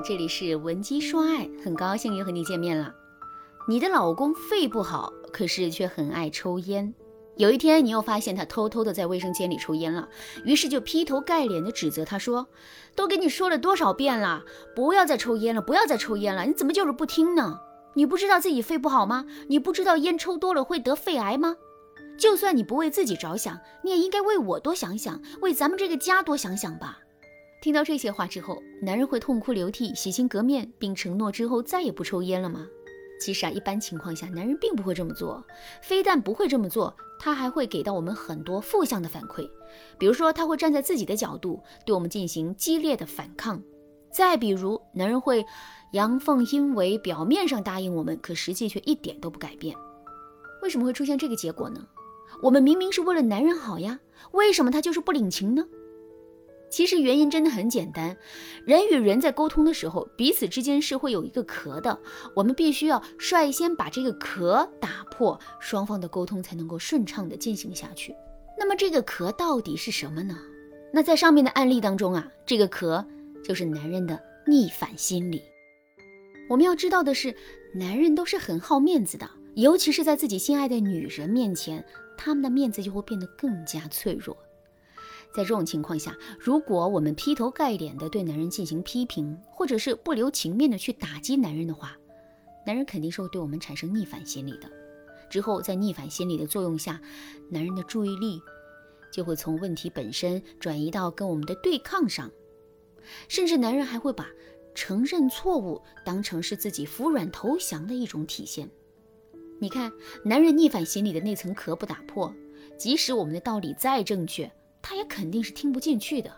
这里是文姬说爱，很高兴又和你见面了。你的老公肺不好，可是却很爱抽烟。有一天，你又发现他偷偷的在卫生间里抽烟了，于是就劈头盖脸的指责他说：“都给你说了多少遍了，不要再抽烟了，不要再抽烟了，你怎么就是不听呢？你不知道自己肺不好吗？你不知道烟抽多了会得肺癌吗？就算你不为自己着想，你也应该为我多想想，为咱们这个家多想想吧。”听到这些话之后，男人会痛哭流涕、洗心革面，并承诺之后再也不抽烟了吗？其实啊，一般情况下，男人并不会这么做。非但不会这么做，他还会给到我们很多负向的反馈。比如说，他会站在自己的角度对我们进行激烈的反抗。再比如，男人会阳奉阴违，表面上答应我们，可实际却一点都不改变。为什么会出现这个结果呢？我们明明是为了男人好呀，为什么他就是不领情呢？其实原因真的很简单，人与人在沟通的时候，彼此之间是会有一个壳的，我们必须要率先把这个壳打破，双方的沟通才能够顺畅的进行下去。那么这个壳到底是什么呢？那在上面的案例当中啊，这个壳就是男人的逆反心理。我们要知道的是，男人都是很好面子的，尤其是在自己心爱的女人面前，他们的面子就会变得更加脆弱。在这种情况下，如果我们劈头盖脸的对男人进行批评，或者是不留情面的去打击男人的话，男人肯定是会对我们产生逆反心理的。之后，在逆反心理的作用下，男人的注意力就会从问题本身转移到跟我们的对抗上，甚至男人还会把承认错误当成是自己服软投降的一种体现。你看，男人逆反心理的那层壳不打破，即使我们的道理再正确。他也肯定是听不进去的。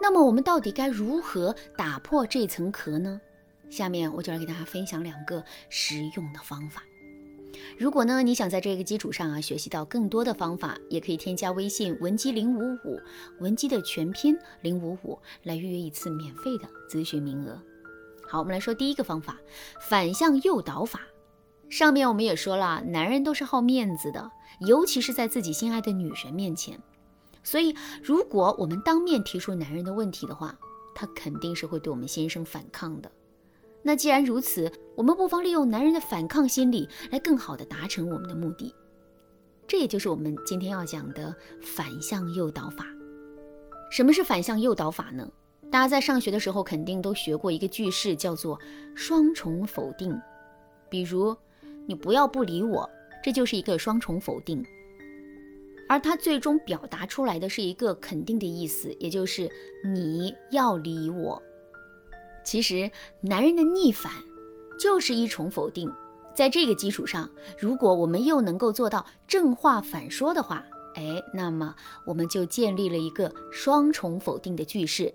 那么我们到底该如何打破这层壳呢？下面我就来给大家分享两个实用的方法。如果呢你想在这个基础上啊学习到更多的方法，也可以添加微信文姬零五五，文姬的全拼零五五来预约一次免费的咨询名额。好，我们来说第一个方法，反向诱导法。上面我们也说了，男人都是好面子的，尤其是在自己心爱的女人面前。所以，如果我们当面提出男人的问题的话，他肯定是会对我们先生反抗的。那既然如此，我们不妨利用男人的反抗心理，来更好的达成我们的目的。这也就是我们今天要讲的反向诱导法。什么是反向诱导法呢？大家在上学的时候肯定都学过一个句式，叫做双重否定。比如，你不要不理我，这就是一个双重否定。而它最终表达出来的是一个肯定的意思，也就是你要理我。其实，男人的逆反就是一重否定。在这个基础上，如果我们又能够做到正话反说的话，哎，那么我们就建立了一个双重否定的句式。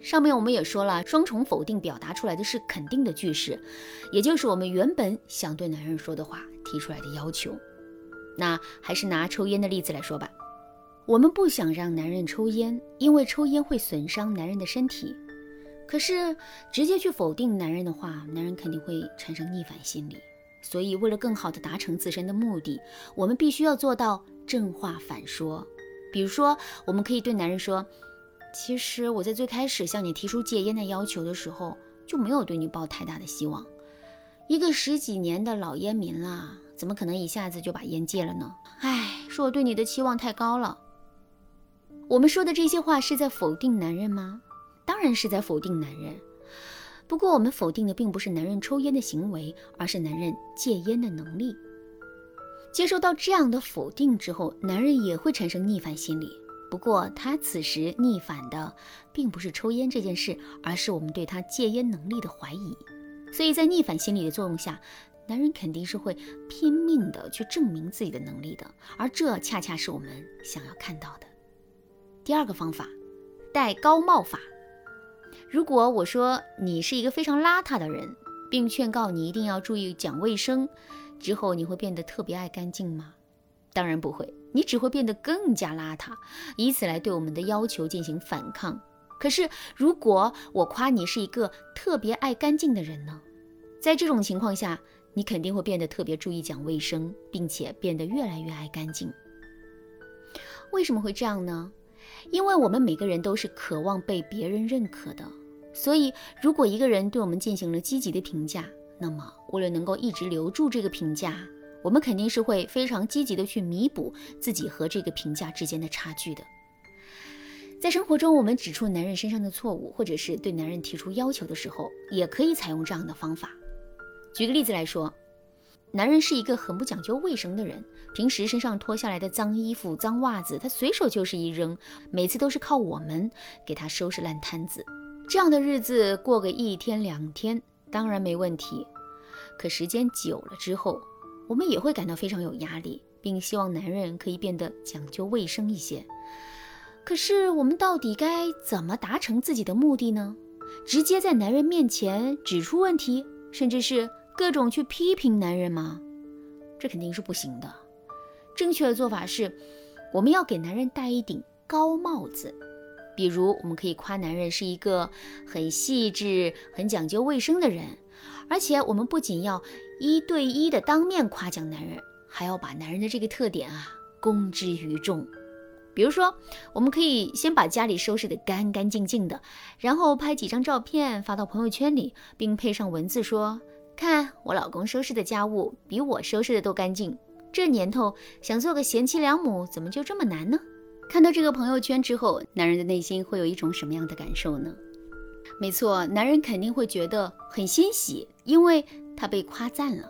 上面我们也说了，双重否定表达出来的是肯定的句式，也就是我们原本想对男人说的话提出来的要求。那还是拿抽烟的例子来说吧，我们不想让男人抽烟，因为抽烟会损伤男人的身体。可是直接去否定男人的话，男人肯定会产生逆反心理。所以为了更好的达成自身的目的，我们必须要做到正话反说。比如说，我们可以对男人说：“其实我在最开始向你提出戒烟的要求的时候，就没有对你抱太大的希望。一个十几年的老烟民啦。”怎么可能一下子就把烟戒了呢？唉，是我对你的期望太高了。我们说的这些话是在否定男人吗？当然是在否定男人。不过我们否定的并不是男人抽烟的行为，而是男人戒烟的能力。接受到这样的否定之后，男人也会产生逆反心理。不过他此时逆反的并不是抽烟这件事，而是我们对他戒烟能力的怀疑。所以在逆反心理的作用下。男人肯定是会拼命的去证明自己的能力的，而这恰恰是我们想要看到的。第二个方法，戴高帽法。如果我说你是一个非常邋遢的人，并劝告你一定要注意讲卫生，之后你会变得特别爱干净吗？当然不会，你只会变得更加邋遢，以此来对我们的要求进行反抗。可是如果我夸你是一个特别爱干净的人呢？在这种情况下。你肯定会变得特别注意讲卫生，并且变得越来越爱干净。为什么会这样呢？因为我们每个人都是渴望被别人认可的，所以，如果一个人对我们进行了积极的评价，那么为了能够一直留住这个评价，我们肯定是会非常积极的去弥补自己和这个评价之间的差距的。在生活中，我们指出男人身上的错误，或者是对男人提出要求的时候，也可以采用这样的方法。举个例子来说，男人是一个很不讲究卫生的人，平时身上脱下来的脏衣服、脏袜子，他随手就是一扔，每次都是靠我们给他收拾烂摊子。这样的日子过个一天两天，当然没问题。可时间久了之后，我们也会感到非常有压力，并希望男人可以变得讲究卫生一些。可是我们到底该怎么达成自己的目的呢？直接在男人面前指出问题，甚至是各种去批评男人吗？这肯定是不行的。正确的做法是，我们要给男人戴一顶高帽子。比如，我们可以夸男人是一个很细致、很讲究卫生的人，而且我们不仅要一对一的当面夸奖男人，还要把男人的这个特点啊公之于众。比如说，我们可以先把家里收拾得干干净净的，然后拍几张照片发到朋友圈里，并配上文字说：“看我老公收拾的家务比我收拾的都干净。这年头想做个贤妻良母，怎么就这么难呢？”看到这个朋友圈之后，男人的内心会有一种什么样的感受呢？没错，男人肯定会觉得很欣喜，因为他被夸赞了。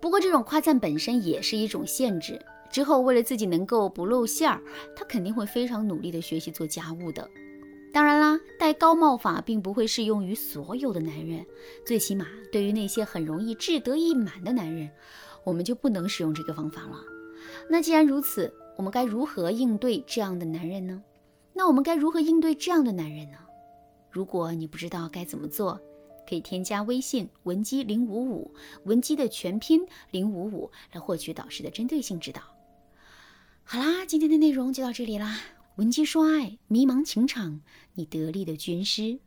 不过，这种夸赞本身也是一种限制。之后，为了自己能够不露馅儿，他肯定会非常努力的学习做家务的。当然啦，戴高帽法并不会适用于所有的男人，最起码对于那些很容易志得意满的男人，我们就不能使用这个方法了。那既然如此，我们该如何应对这样的男人呢？那我们该如何应对这样的男人呢？如果你不知道该怎么做，可以添加微信文姬零五五，文姬的全拼零五五，来获取导师的针对性指导。好啦，今天的内容就到这里啦。文姬说爱，迷茫情场，你得力的军师。